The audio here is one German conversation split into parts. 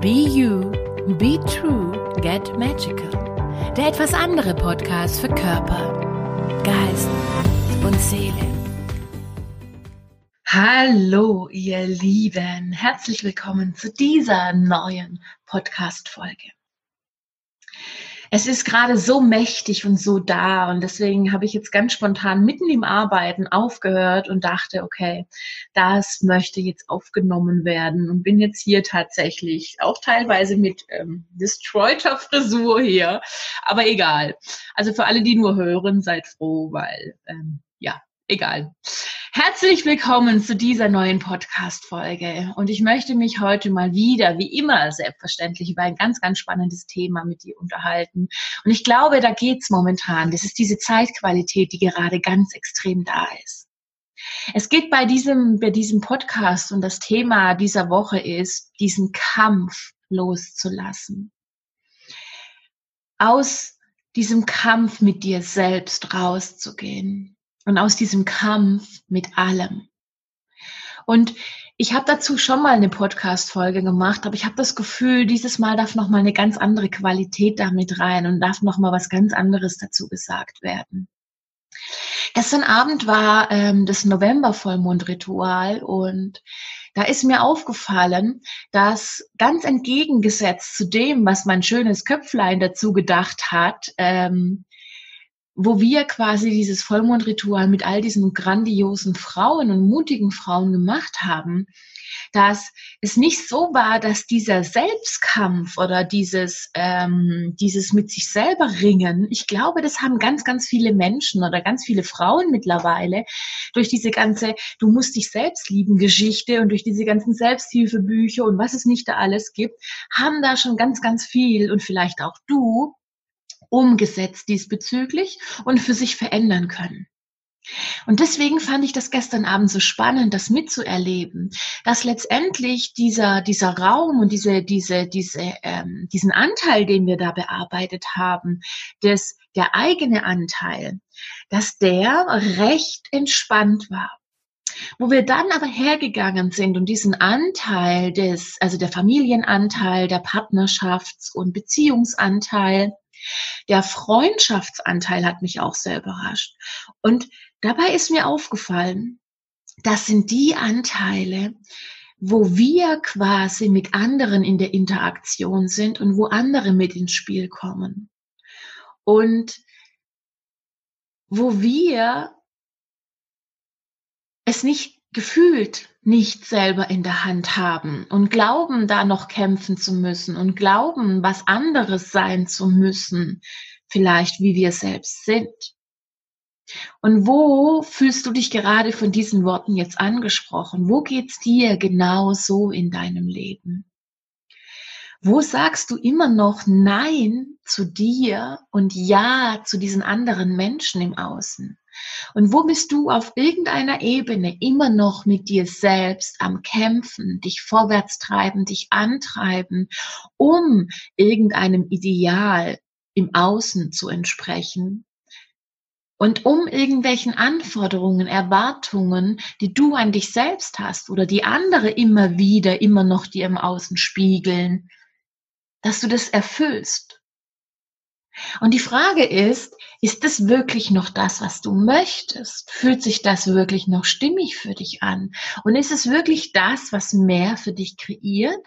Be You, Be True, Get Magical. Der etwas andere Podcast für Körper, Geist und Seele. Hallo, ihr Lieben. Herzlich willkommen zu dieser neuen Podcast-Folge es ist gerade so mächtig und so da und deswegen habe ich jetzt ganz spontan mitten im Arbeiten aufgehört und dachte, okay, das möchte jetzt aufgenommen werden und bin jetzt hier tatsächlich auch teilweise mit ähm, destroyter Frisur hier, aber egal. Also für alle, die nur hören, seid froh, weil ähm, ja, egal. Herzlich willkommen zu dieser neuen Podcast-Folge. Und ich möchte mich heute mal wieder, wie immer, selbstverständlich über ein ganz, ganz spannendes Thema mit dir unterhalten. Und ich glaube, da geht's momentan. Das ist diese Zeitqualität, die gerade ganz extrem da ist. Es geht bei diesem, bei diesem Podcast und das Thema dieser Woche ist, diesen Kampf loszulassen. Aus diesem Kampf mit dir selbst rauszugehen und aus diesem Kampf mit allem. Und ich habe dazu schon mal eine Podcast-Folge gemacht, aber ich habe das Gefühl, dieses Mal darf noch mal eine ganz andere Qualität damit rein und darf noch mal was ganz anderes dazu gesagt werden. Gestern Abend war ähm, das November-Vollmondritual und da ist mir aufgefallen, dass ganz entgegengesetzt zu dem, was mein schönes Köpflein dazu gedacht hat, ähm, wo wir quasi dieses Vollmondritual mit all diesen grandiosen Frauen und mutigen Frauen gemacht haben, dass es nicht so war, dass dieser Selbstkampf oder dieses, ähm, dieses mit sich selber ringen, ich glaube, das haben ganz, ganz viele Menschen oder ganz viele Frauen mittlerweile durch diese ganze Du musst dich selbst lieben Geschichte und durch diese ganzen Selbsthilfebücher und was es nicht da alles gibt, haben da schon ganz, ganz viel und vielleicht auch du umgesetzt diesbezüglich und für sich verändern können. Und deswegen fand ich das gestern Abend so spannend, das mitzuerleben, dass letztendlich dieser, dieser Raum und diese, diese, diese, ähm, diesen Anteil, den wir da bearbeitet haben, des, der eigene Anteil, dass der recht entspannt war. Wo wir dann aber hergegangen sind und diesen Anteil des, also der Familienanteil, der Partnerschafts- und Beziehungsanteil, der Freundschaftsanteil hat mich auch sehr überrascht. Und dabei ist mir aufgefallen, das sind die Anteile, wo wir quasi mit anderen in der Interaktion sind und wo andere mit ins Spiel kommen. Und wo wir es nicht gefühlt nicht selber in der Hand haben und glauben, da noch kämpfen zu müssen und glauben, was anderes sein zu müssen, vielleicht wie wir selbst sind. Und wo fühlst du dich gerade von diesen Worten jetzt angesprochen? Wo geht's dir genau so in deinem Leben? Wo sagst du immer noch Nein zu dir und Ja zu diesen anderen Menschen im Außen? Und wo bist du auf irgendeiner Ebene immer noch mit dir selbst am Kämpfen, dich vorwärts treiben, dich antreiben, um irgendeinem Ideal im Außen zu entsprechen? Und um irgendwelchen Anforderungen, Erwartungen, die du an dich selbst hast oder die andere immer wieder, immer noch dir im Außen spiegeln, dass du das erfüllst. Und die Frage ist, ist es wirklich noch das, was du möchtest? Fühlt sich das wirklich noch stimmig für dich an? Und ist es wirklich das, was mehr für dich kreiert?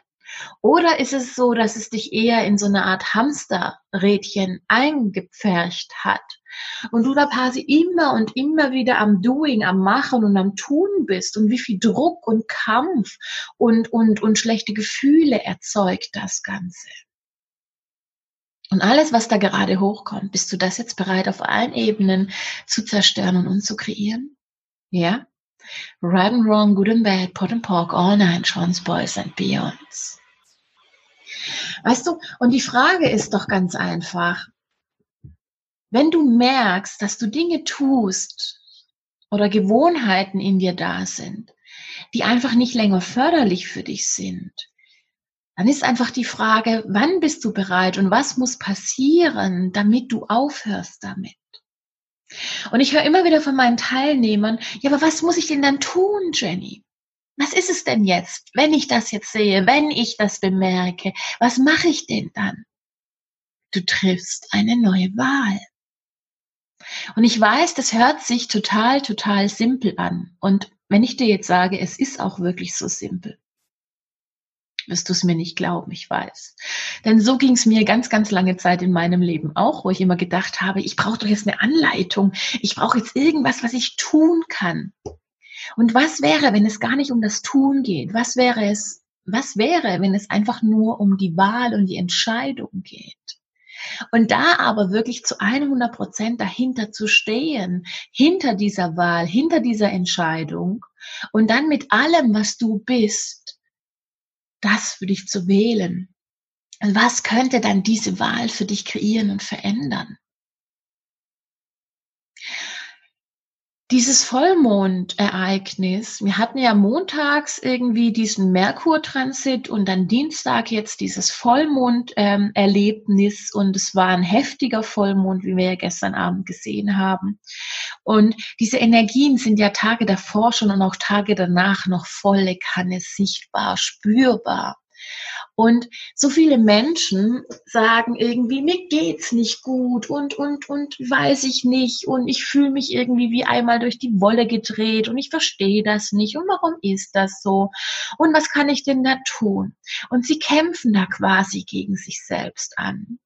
Oder ist es so, dass es dich eher in so eine Art Hamsterrädchen eingepfercht hat und du da quasi immer und immer wieder am Doing, am Machen und am Tun bist und wie viel Druck und Kampf und, und, und schlechte Gefühle erzeugt das Ganze? Und alles, was da gerade hochkommt, bist du das jetzt bereit, auf allen Ebenen zu zerstören und zu kreieren? Ja? Right and wrong, good and bad, pot and pork, all nine, Sean's Boys and Beyonds. Weißt du, und die Frage ist doch ganz einfach, wenn du merkst, dass du Dinge tust oder Gewohnheiten in dir da sind, die einfach nicht länger förderlich für dich sind, dann ist einfach die Frage, wann bist du bereit und was muss passieren, damit du aufhörst damit? Und ich höre immer wieder von meinen Teilnehmern, ja, aber was muss ich denn dann tun, Jenny? Was ist es denn jetzt, wenn ich das jetzt sehe, wenn ich das bemerke? Was mache ich denn dann? Du triffst eine neue Wahl. Und ich weiß, das hört sich total, total simpel an. Und wenn ich dir jetzt sage, es ist auch wirklich so simpel, wirst du es mir nicht glauben, ich weiß. Denn so ging es mir ganz, ganz lange Zeit in meinem Leben auch, wo ich immer gedacht habe, ich brauche doch jetzt eine Anleitung, ich brauche jetzt irgendwas, was ich tun kann. Und was wäre, wenn es gar nicht um das Tun geht? Was wäre es, was wäre, wenn es einfach nur um die Wahl und die Entscheidung geht? Und da aber wirklich zu 100 Prozent dahinter zu stehen, hinter dieser Wahl, hinter dieser Entscheidung und dann mit allem, was du bist, das für dich zu wählen. Was könnte dann diese Wahl für dich kreieren und verändern? dieses Vollmondereignis, wir hatten ja montags irgendwie diesen Merkur-Transit und dann Dienstag jetzt dieses Vollmond-Erlebnis ähm, und es war ein heftiger Vollmond, wie wir ja gestern Abend gesehen haben. Und diese Energien sind ja Tage davor schon und auch Tage danach noch volle Kanne sichtbar, spürbar. Und so viele Menschen sagen irgendwie, mir geht's nicht gut und, und, und weiß ich nicht und ich fühle mich irgendwie wie einmal durch die Wolle gedreht und ich verstehe das nicht und warum ist das so und was kann ich denn da tun? Und sie kämpfen da quasi gegen sich selbst an.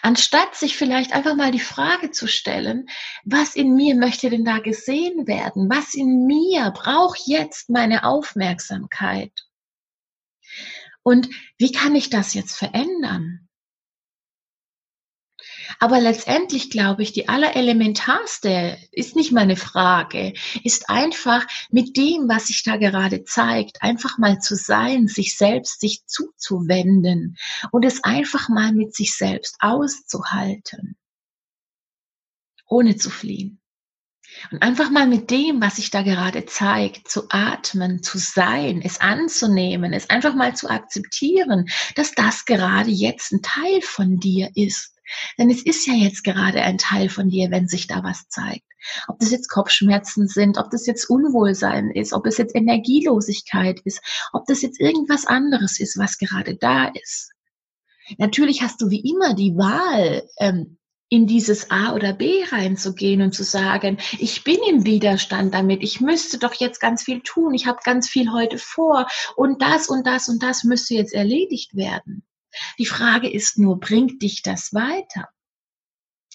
Anstatt sich vielleicht einfach mal die Frage zu stellen, was in mir möchte denn da gesehen werden? Was in mir braucht jetzt meine Aufmerksamkeit? Und wie kann ich das jetzt verändern? Aber letztendlich glaube ich, die allerelementarste ist nicht meine Frage, ist einfach mit dem, was sich da gerade zeigt, einfach mal zu sein, sich selbst sich zuzuwenden und es einfach mal mit sich selbst auszuhalten, ohne zu fliehen. Und einfach mal mit dem, was sich da gerade zeigt, zu atmen, zu sein, es anzunehmen, es einfach mal zu akzeptieren, dass das gerade jetzt ein Teil von dir ist. Denn es ist ja jetzt gerade ein Teil von dir, wenn sich da was zeigt. Ob das jetzt Kopfschmerzen sind, ob das jetzt Unwohlsein ist, ob es jetzt Energielosigkeit ist, ob das jetzt irgendwas anderes ist, was gerade da ist. Natürlich hast du wie immer die Wahl, ähm, in dieses A oder B reinzugehen und zu sagen, ich bin im Widerstand damit, ich müsste doch jetzt ganz viel tun, ich habe ganz viel heute vor und das und das und das müsste jetzt erledigt werden. Die Frage ist nur, bringt dich das weiter?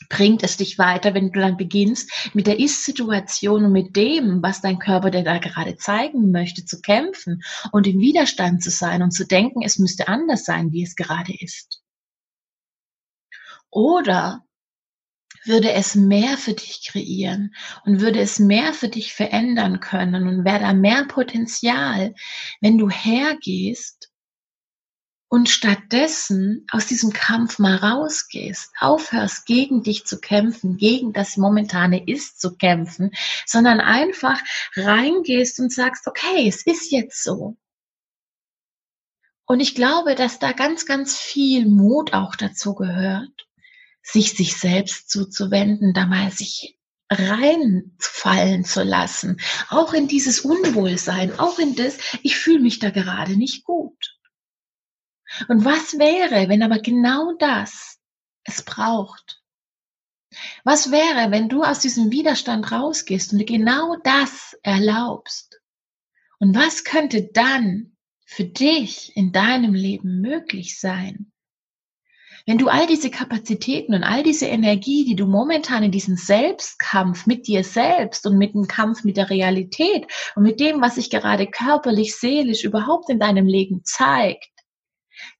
Bringt es dich weiter, wenn du dann beginnst, mit der Ist-Situation und mit dem, was dein Körper dir da gerade zeigen möchte, zu kämpfen und im Widerstand zu sein und zu denken, es müsste anders sein, wie es gerade ist? Oder würde es mehr für dich kreieren und würde es mehr für dich verändern können und wäre da mehr Potenzial, wenn du hergehst und stattdessen aus diesem Kampf mal rausgehst, aufhörst gegen dich zu kämpfen, gegen das momentane Ist zu kämpfen, sondern einfach reingehst und sagst, okay, es ist jetzt so. Und ich glaube, dass da ganz, ganz viel Mut auch dazu gehört sich sich selbst zuzuwenden, da mal sich reinfallen zu lassen, auch in dieses Unwohlsein, auch in das, ich fühle mich da gerade nicht gut. Und was wäre, wenn aber genau das es braucht? Was wäre, wenn du aus diesem Widerstand rausgehst und genau das erlaubst? Und was könnte dann für dich in deinem Leben möglich sein? Wenn du all diese Kapazitäten und all diese Energie, die du momentan in diesem Selbstkampf mit dir selbst und mit dem Kampf mit der Realität und mit dem, was sich gerade körperlich, seelisch überhaupt in deinem Leben zeigt,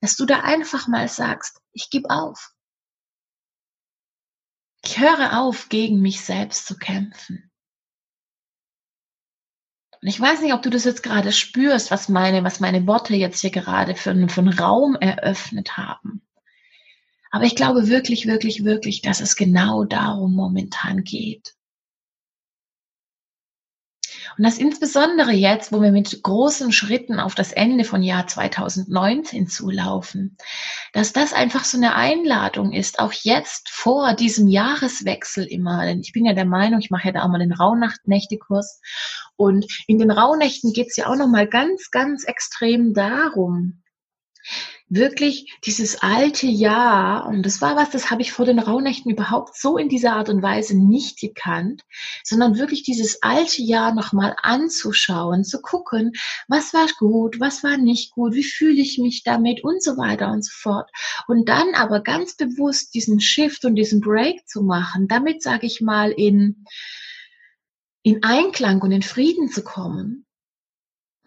dass du da einfach mal sagst, ich gebe auf. Ich höre auf, gegen mich selbst zu kämpfen. Und ich weiß nicht, ob du das jetzt gerade spürst, was meine, was meine Worte jetzt hier gerade für, für einen Raum eröffnet haben. Aber ich glaube wirklich, wirklich, wirklich, dass es genau darum momentan geht. Und das insbesondere jetzt, wo wir mit großen Schritten auf das Ende von Jahr 2019 zulaufen, dass das einfach so eine Einladung ist, auch jetzt vor diesem Jahreswechsel immer. Denn ich bin ja der Meinung, ich mache ja da auch mal den Rauhnacht-Nächte-Kurs. Und in den Rauhnächten geht es ja auch nochmal ganz, ganz extrem darum, wirklich dieses alte Jahr, und das war was, das habe ich vor den Rauhnächten überhaupt so in dieser Art und Weise nicht gekannt, sondern wirklich dieses alte Jahr nochmal anzuschauen, zu gucken, was war gut, was war nicht gut, wie fühle ich mich damit und so weiter und so fort. Und dann aber ganz bewusst diesen Shift und diesen Break zu machen, damit sage ich mal in, in Einklang und in Frieden zu kommen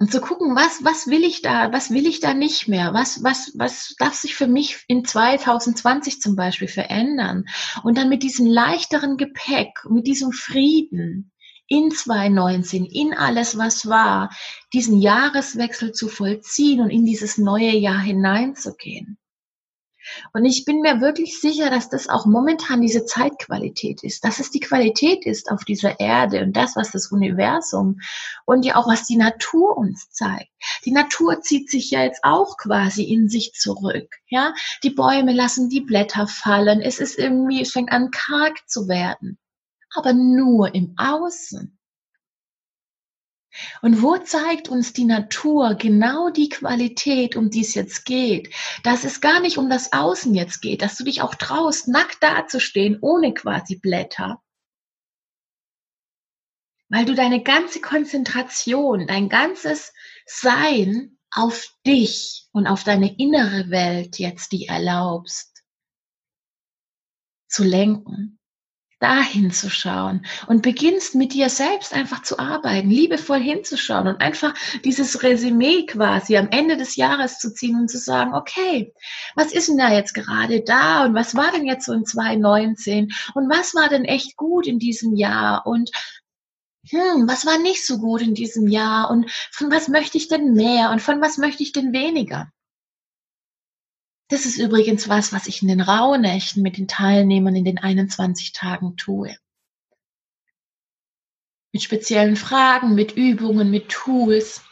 und zu gucken, was, was will ich da, was will ich da nicht mehr? Was, was, was darf sich für mich in 2020 zum Beispiel verändern? Und dann mit diesem leichteren Gepäck, mit diesem Frieden in 2019, in alles, was war, diesen Jahreswechsel zu vollziehen und in dieses neue Jahr hineinzugehen. Und ich bin mir wirklich sicher, dass das auch momentan diese Zeitqualität ist, dass es die Qualität ist auf dieser Erde und das, was das Universum und ja auch was die Natur uns zeigt. Die Natur zieht sich ja jetzt auch quasi in sich zurück. Ja, die Bäume lassen die Blätter fallen. Es ist irgendwie, es fängt an karg zu werden. Aber nur im Außen. Und wo zeigt uns die Natur genau die Qualität, um die es jetzt geht? Dass es gar nicht um das Außen jetzt geht, dass du dich auch traust, nackt dazustehen, ohne quasi Blätter. Weil du deine ganze Konzentration, dein ganzes Sein auf dich und auf deine innere Welt jetzt die erlaubst zu lenken da hinzuschauen und beginnst mit dir selbst einfach zu arbeiten, liebevoll hinzuschauen und einfach dieses Resümee quasi am Ende des Jahres zu ziehen und zu sagen, okay, was ist denn da jetzt gerade da und was war denn jetzt so in 2019 und was war denn echt gut in diesem Jahr und hm, was war nicht so gut in diesem Jahr und von was möchte ich denn mehr und von was möchte ich denn weniger? Das ist übrigens was, was ich in den Rauhnächten mit den Teilnehmern in den 21 Tagen tue. Mit speziellen Fragen, mit Übungen, mit Tools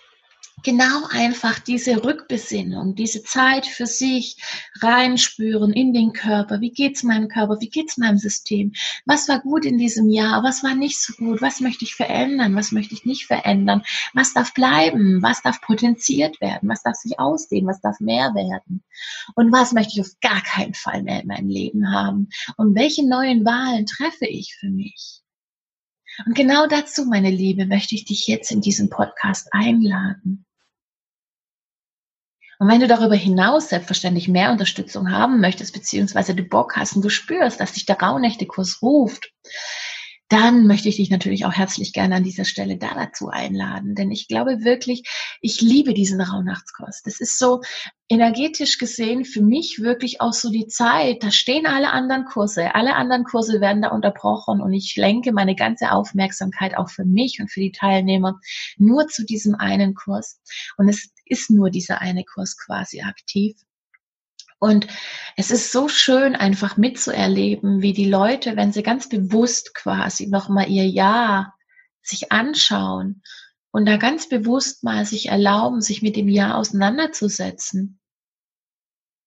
genau einfach diese Rückbesinnung, diese Zeit für sich reinspüren in den Körper. Wie geht's meinem Körper? Wie geht's meinem System? Was war gut in diesem Jahr? Was war nicht so gut? Was möchte ich verändern? Was möchte ich nicht verändern? Was darf bleiben? Was darf potenziert werden? Was darf sich ausdehnen? Was darf mehr werden? Und was möchte ich auf gar keinen Fall mehr in meinem Leben haben? Und welche neuen Wahlen treffe ich für mich? Und genau dazu, meine Liebe, möchte ich dich jetzt in diesem Podcast einladen. Und wenn du darüber hinaus selbstverständlich mehr Unterstützung haben möchtest, beziehungsweise du Bock hast und du spürst, dass dich der Rauhnächte-Kurs ruft, dann möchte ich dich natürlich auch herzlich gerne an dieser Stelle da dazu einladen. Denn ich glaube wirklich, ich liebe diesen Rauhnachtskurs. Das ist so energetisch gesehen für mich wirklich auch so die Zeit. Da stehen alle anderen Kurse. Alle anderen Kurse werden da unterbrochen und ich lenke meine ganze Aufmerksamkeit auch für mich und für die Teilnehmer nur zu diesem einen Kurs. Und es ist nur dieser eine Kurs quasi aktiv. Und es ist so schön, einfach mitzuerleben, wie die Leute, wenn sie ganz bewusst quasi nochmal ihr Ja sich anschauen und da ganz bewusst mal sich erlauben, sich mit dem Ja auseinanderzusetzen.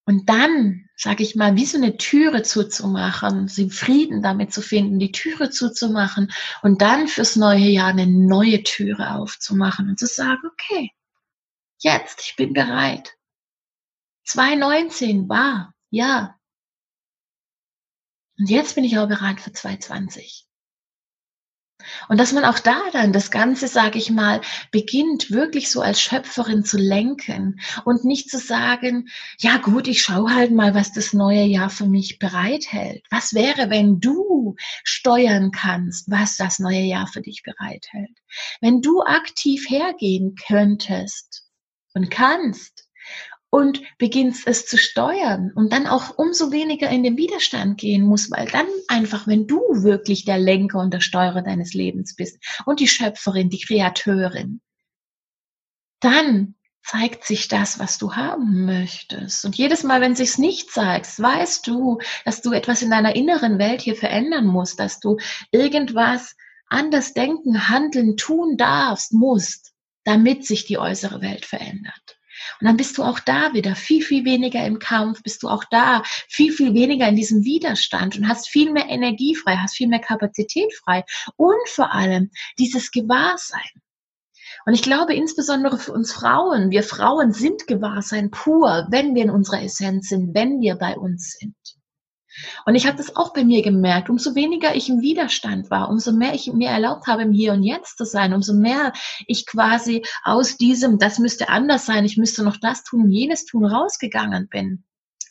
Und dann, sage ich mal, wie so eine Türe zuzumachen, sie Frieden damit zu finden, die Türe zuzumachen und dann fürs neue Jahr eine neue Türe aufzumachen und zu sagen, okay, Jetzt, ich bin bereit. 2019 war, ja. Und jetzt bin ich auch bereit für 2020. Und dass man auch da dann das Ganze, sage ich mal, beginnt wirklich so als Schöpferin zu lenken und nicht zu sagen, ja gut, ich schaue halt mal, was das neue Jahr für mich bereithält. Was wäre, wenn du steuern kannst, was das neue Jahr für dich bereithält? Wenn du aktiv hergehen könntest und kannst und beginnst es zu steuern und dann auch umso weniger in den Widerstand gehen muss, weil dann einfach, wenn du wirklich der Lenker und der Steuerer deines Lebens bist und die Schöpferin, die Kreateurin, dann zeigt sich das, was du haben möchtest. Und jedes Mal, wenn sich's nicht zeigt, weißt du, dass du etwas in deiner inneren Welt hier verändern musst, dass du irgendwas anders denken, handeln, tun darfst, musst, damit sich die äußere Welt verändert. Und dann bist du auch da wieder viel, viel weniger im Kampf, bist du auch da viel, viel weniger in diesem Widerstand und hast viel mehr Energie frei, hast viel mehr Kapazität frei und vor allem dieses Gewahrsein. Und ich glaube insbesondere für uns Frauen, wir Frauen sind Gewahrsein pur, wenn wir in unserer Essenz sind, wenn wir bei uns sind. Und ich habe das auch bei mir gemerkt. Umso weniger ich im Widerstand war, umso mehr ich mir erlaubt habe, im Hier und Jetzt zu sein, umso mehr ich quasi aus diesem, das müsste anders sein, ich müsste noch das tun jenes tun, rausgegangen bin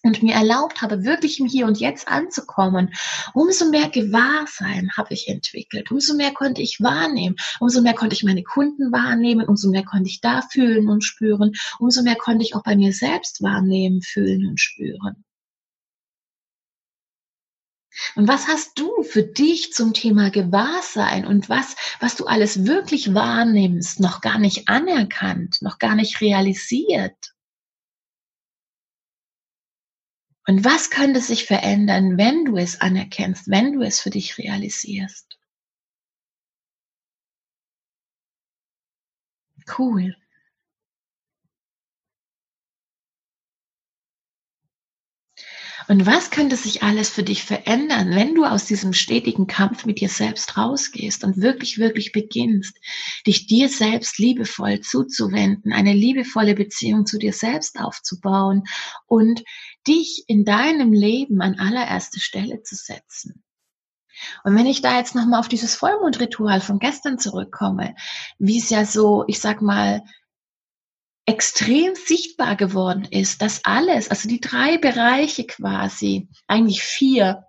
und mir erlaubt habe, wirklich im Hier und Jetzt anzukommen, umso mehr Gewahrsein habe ich entwickelt, umso mehr konnte ich wahrnehmen, umso mehr konnte ich meine Kunden wahrnehmen, umso mehr konnte ich da fühlen und spüren, umso mehr konnte ich auch bei mir selbst wahrnehmen, fühlen und spüren. Und was hast du für dich zum Thema Gewahrsein und was, was du alles wirklich wahrnimmst, noch gar nicht anerkannt, noch gar nicht realisiert? Und was könnte sich verändern, wenn du es anerkennst, wenn du es für dich realisierst? Cool. Und was könnte sich alles für dich verändern, wenn du aus diesem stetigen Kampf mit dir selbst rausgehst und wirklich, wirklich beginnst, dich dir selbst liebevoll zuzuwenden, eine liebevolle Beziehung zu dir selbst aufzubauen und dich in deinem Leben an allererste Stelle zu setzen? Und wenn ich da jetzt nochmal auf dieses Vollmondritual von gestern zurückkomme, wie es ja so, ich sag mal, extrem sichtbar geworden ist, dass alles, also die drei Bereiche quasi, eigentlich vier,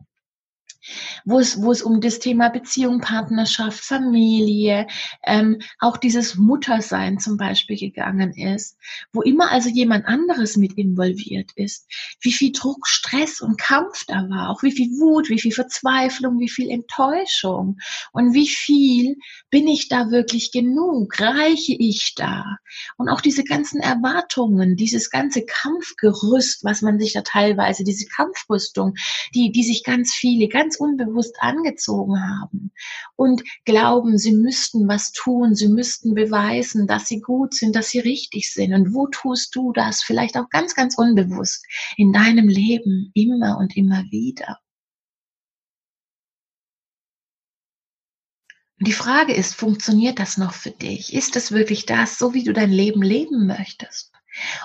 wo es, wo es um das Thema Beziehung, Partnerschaft, Familie, ähm, auch dieses Muttersein zum Beispiel gegangen ist, wo immer also jemand anderes mit involviert ist, wie viel Druck, Stress und Kampf da war, auch wie viel Wut, wie viel Verzweiflung, wie viel Enttäuschung und wie viel bin ich da wirklich genug, reiche ich da? Und auch diese ganzen Erwartungen, dieses ganze Kampfgerüst, was man sich da teilweise, diese Kampfrüstung, die, die sich ganz viele, ganz ganz unbewusst angezogen haben und glauben, sie müssten was tun, sie müssten beweisen, dass sie gut sind, dass sie richtig sind. Und wo tust du das? Vielleicht auch ganz, ganz unbewusst in deinem Leben immer und immer wieder. Und die Frage ist, funktioniert das noch für dich? Ist es wirklich das, so wie du dein Leben leben möchtest?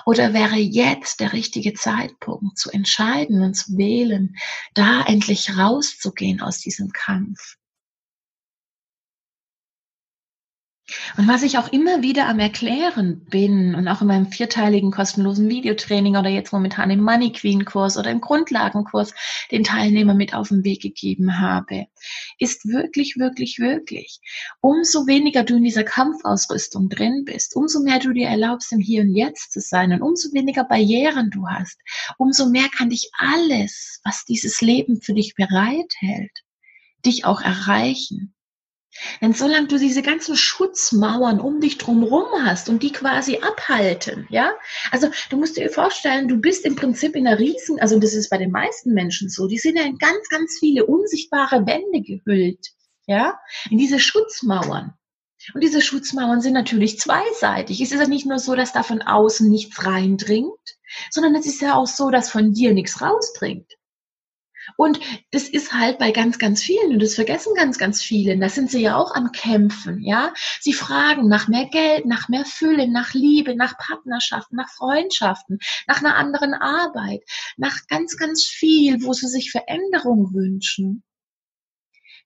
Oder wäre jetzt der richtige Zeitpunkt zu entscheiden und zu wählen, da endlich rauszugehen aus diesem Kampf? Und was ich auch immer wieder am Erklären bin und auch in meinem vierteiligen kostenlosen Videotraining oder jetzt momentan im Money Queen Kurs oder im Grundlagenkurs den Teilnehmern mit auf den Weg gegeben habe, ist wirklich, wirklich, wirklich, umso weniger du in dieser Kampfausrüstung drin bist, umso mehr du dir erlaubst, im Hier und Jetzt zu sein und umso weniger Barrieren du hast, umso mehr kann dich alles, was dieses Leben für dich bereithält, dich auch erreichen. Denn solange du diese ganzen Schutzmauern um dich drumherum hast und die quasi abhalten, ja, also du musst dir vorstellen, du bist im Prinzip in einer riesen, also das ist bei den meisten Menschen so, die sind ja in ganz, ganz viele unsichtbare Wände gehüllt, ja, in diese Schutzmauern. Und diese Schutzmauern sind natürlich zweiseitig. Es ist ja nicht nur so, dass da von außen nichts reindringt, sondern es ist ja auch so, dass von dir nichts rausdringt. Und das ist halt bei ganz, ganz vielen, und das vergessen ganz, ganz viele, da sind sie ja auch am Kämpfen, ja. Sie fragen nach mehr Geld, nach mehr Fülle, nach Liebe, nach Partnerschaften, nach Freundschaften, nach einer anderen Arbeit, nach ganz, ganz viel, wo sie sich Veränderung wünschen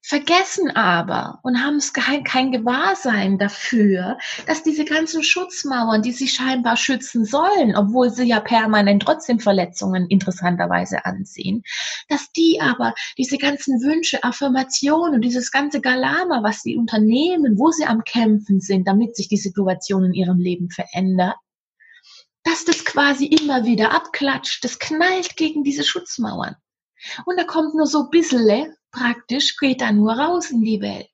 vergessen aber und haben kein, kein Gewahrsein dafür, dass diese ganzen Schutzmauern, die sie scheinbar schützen sollen, obwohl sie ja permanent trotzdem Verletzungen interessanterweise anziehen, dass die aber diese ganzen Wünsche, Affirmationen und dieses ganze Galama, was sie unternehmen, wo sie am Kämpfen sind, damit sich die Situation in ihrem Leben verändert, dass das quasi immer wieder abklatscht, das knallt gegen diese Schutzmauern. Und da kommt nur so bisschen praktisch geht da nur raus in die Welt.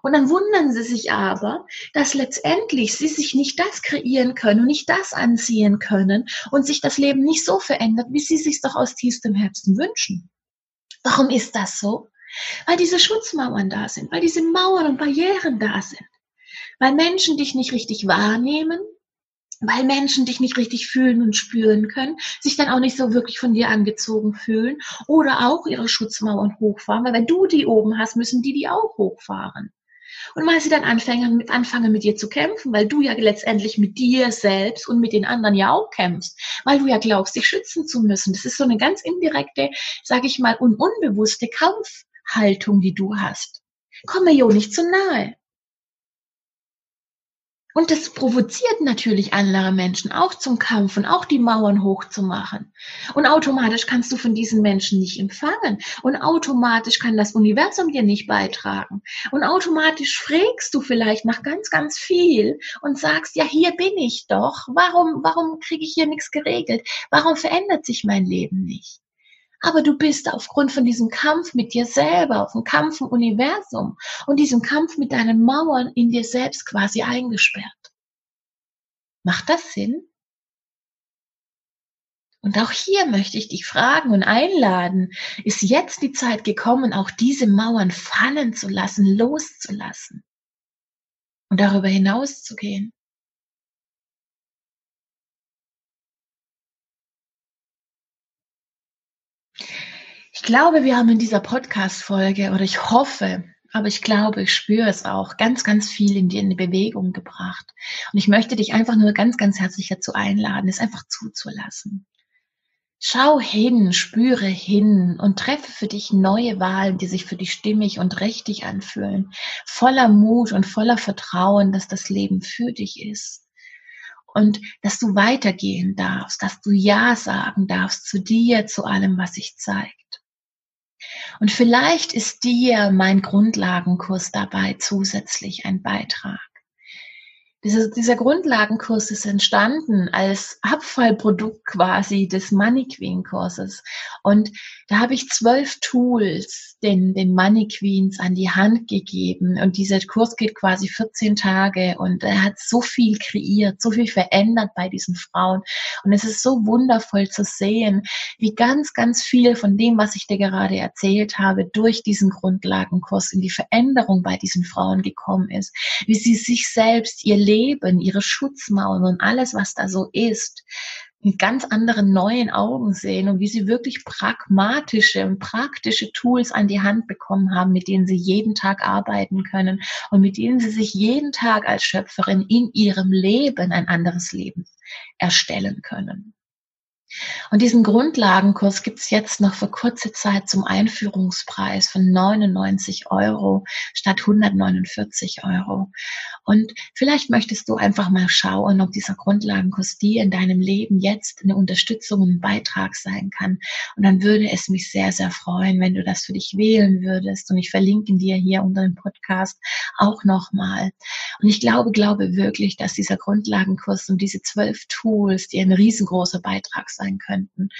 Und dann wundern sie sich aber, dass letztendlich sie sich nicht das kreieren können und nicht das anziehen können und sich das Leben nicht so verändert, wie sie sich doch aus tiefstem Herzen wünschen. Warum ist das so? Weil diese Schutzmauern da sind, weil diese Mauern und Barrieren da sind. Weil Menschen dich nicht richtig wahrnehmen, weil Menschen dich nicht richtig fühlen und spüren können, sich dann auch nicht so wirklich von dir angezogen fühlen oder auch ihre Schutzmauern hochfahren, weil wenn du die oben hast, müssen die die auch hochfahren. Und weil sie dann anfangen, anfangen mit dir zu kämpfen, weil du ja letztendlich mit dir selbst und mit den anderen ja auch kämpfst, weil du ja glaubst, dich schützen zu müssen. Das ist so eine ganz indirekte, sage ich mal, und unbewusste Kampfhaltung, die du hast. Komm mir jo nicht zu nahe. Und das provoziert natürlich andere Menschen auch zum Kampf und auch die Mauern hochzumachen. Und automatisch kannst du von diesen Menschen nicht empfangen. Und automatisch kann das Universum dir nicht beitragen. Und automatisch fragst du vielleicht nach ganz, ganz viel und sagst, ja, hier bin ich doch. Warum, warum kriege ich hier nichts geregelt? Warum verändert sich mein Leben nicht? Aber du bist aufgrund von diesem Kampf mit dir selber, auf dem Kampf im Universum und diesem Kampf mit deinen Mauern in dir selbst quasi eingesperrt. Macht das Sinn? Und auch hier möchte ich dich fragen und einladen, ist jetzt die Zeit gekommen, auch diese Mauern fallen zu lassen, loszulassen und darüber hinaus zu gehen? Ich glaube, wir haben in dieser Podcast-Folge, oder ich hoffe, aber ich glaube, ich spüre es auch, ganz, ganz viel in dir in Bewegung gebracht. Und ich möchte dich einfach nur ganz, ganz herzlich dazu einladen, es einfach zuzulassen. Schau hin, spüre hin und treffe für dich neue Wahlen, die sich für dich stimmig und richtig anfühlen. Voller Mut und voller Vertrauen, dass das Leben für dich ist. Und dass du weitergehen darfst, dass du Ja sagen darfst zu dir, zu allem, was sich zeigt. Und vielleicht ist dir mein Grundlagenkurs dabei zusätzlich ein Beitrag. Dieser, dieser Grundlagenkurs ist entstanden als Abfallprodukt quasi des Money Queen Kurses. Und da habe ich zwölf Tools den, den Money Queens an die Hand gegeben. Und dieser Kurs geht quasi 14 Tage und er hat so viel kreiert, so viel verändert bei diesen Frauen. Und es ist so wundervoll zu sehen, wie ganz, ganz viel von dem, was ich dir gerade erzählt habe, durch diesen Grundlagenkurs in die Veränderung bei diesen Frauen gekommen ist. Wie sie sich selbst, ihr Leben, ihre Schutzmauern und alles, was da so ist, mit ganz anderen neuen Augen sehen und wie sie wirklich pragmatische und praktische Tools an die Hand bekommen haben, mit denen sie jeden Tag arbeiten können und mit denen sie sich jeden Tag als Schöpferin in ihrem Leben ein anderes Leben erstellen können. Und diesen Grundlagenkurs gibt's jetzt noch für kurze Zeit zum Einführungspreis von 99 Euro statt 149 Euro. Und vielleicht möchtest du einfach mal schauen, ob dieser Grundlagenkurs dir in deinem Leben jetzt eine Unterstützung und ein Beitrag sein kann. Und dann würde es mich sehr, sehr freuen, wenn du das für dich wählen würdest. Und ich verlinke dir hier unter dem Podcast auch nochmal. Und ich glaube, glaube wirklich, dass dieser Grundlagenkurs und diese zwölf Tools dir ein riesengroßer Beitrag sein sein könnten. Und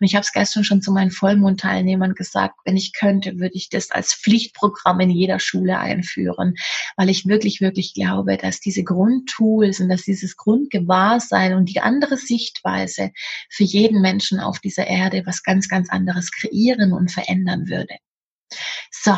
ich habe es gestern schon zu meinen Vollmondteilnehmern gesagt, wenn ich könnte, würde ich das als Pflichtprogramm in jeder Schule einführen, weil ich wirklich, wirklich glaube, dass diese Grundtools und dass dieses Grundgewahrsein und die andere Sichtweise für jeden Menschen auf dieser Erde was ganz, ganz anderes kreieren und verändern würde. So,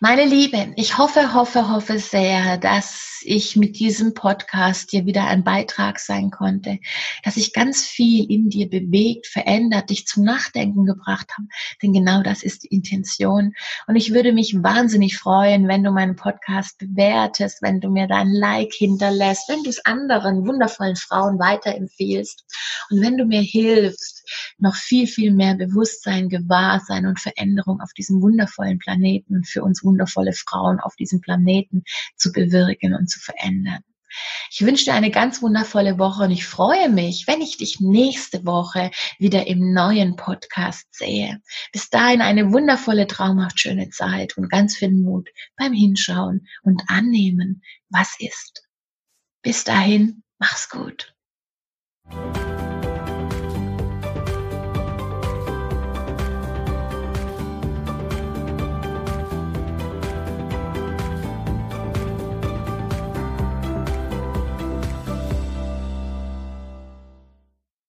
meine Liebe, ich hoffe, hoffe, hoffe sehr, dass ich mit diesem Podcast dir wieder ein Beitrag sein konnte, dass ich ganz viel in dir bewegt, verändert, dich zum Nachdenken gebracht habe. Denn genau das ist die Intention. Und ich würde mich wahnsinnig freuen, wenn du meinen Podcast bewertest, wenn du mir dein Like hinterlässt, wenn du es anderen wundervollen Frauen weiterempfehlst und wenn du mir hilfst, noch viel, viel mehr Bewusstsein, Gewahrsein und Veränderung auf diesem wundervollen Planeten für uns wundervolle Frauen auf diesem Planeten zu bewirken zu verändern. Ich wünsche dir eine ganz wundervolle Woche und ich freue mich, wenn ich dich nächste Woche wieder im neuen Podcast sehe. Bis dahin eine wundervolle, traumhaft schöne Zeit und ganz viel Mut beim Hinschauen und Annehmen, was ist. Bis dahin, mach's gut.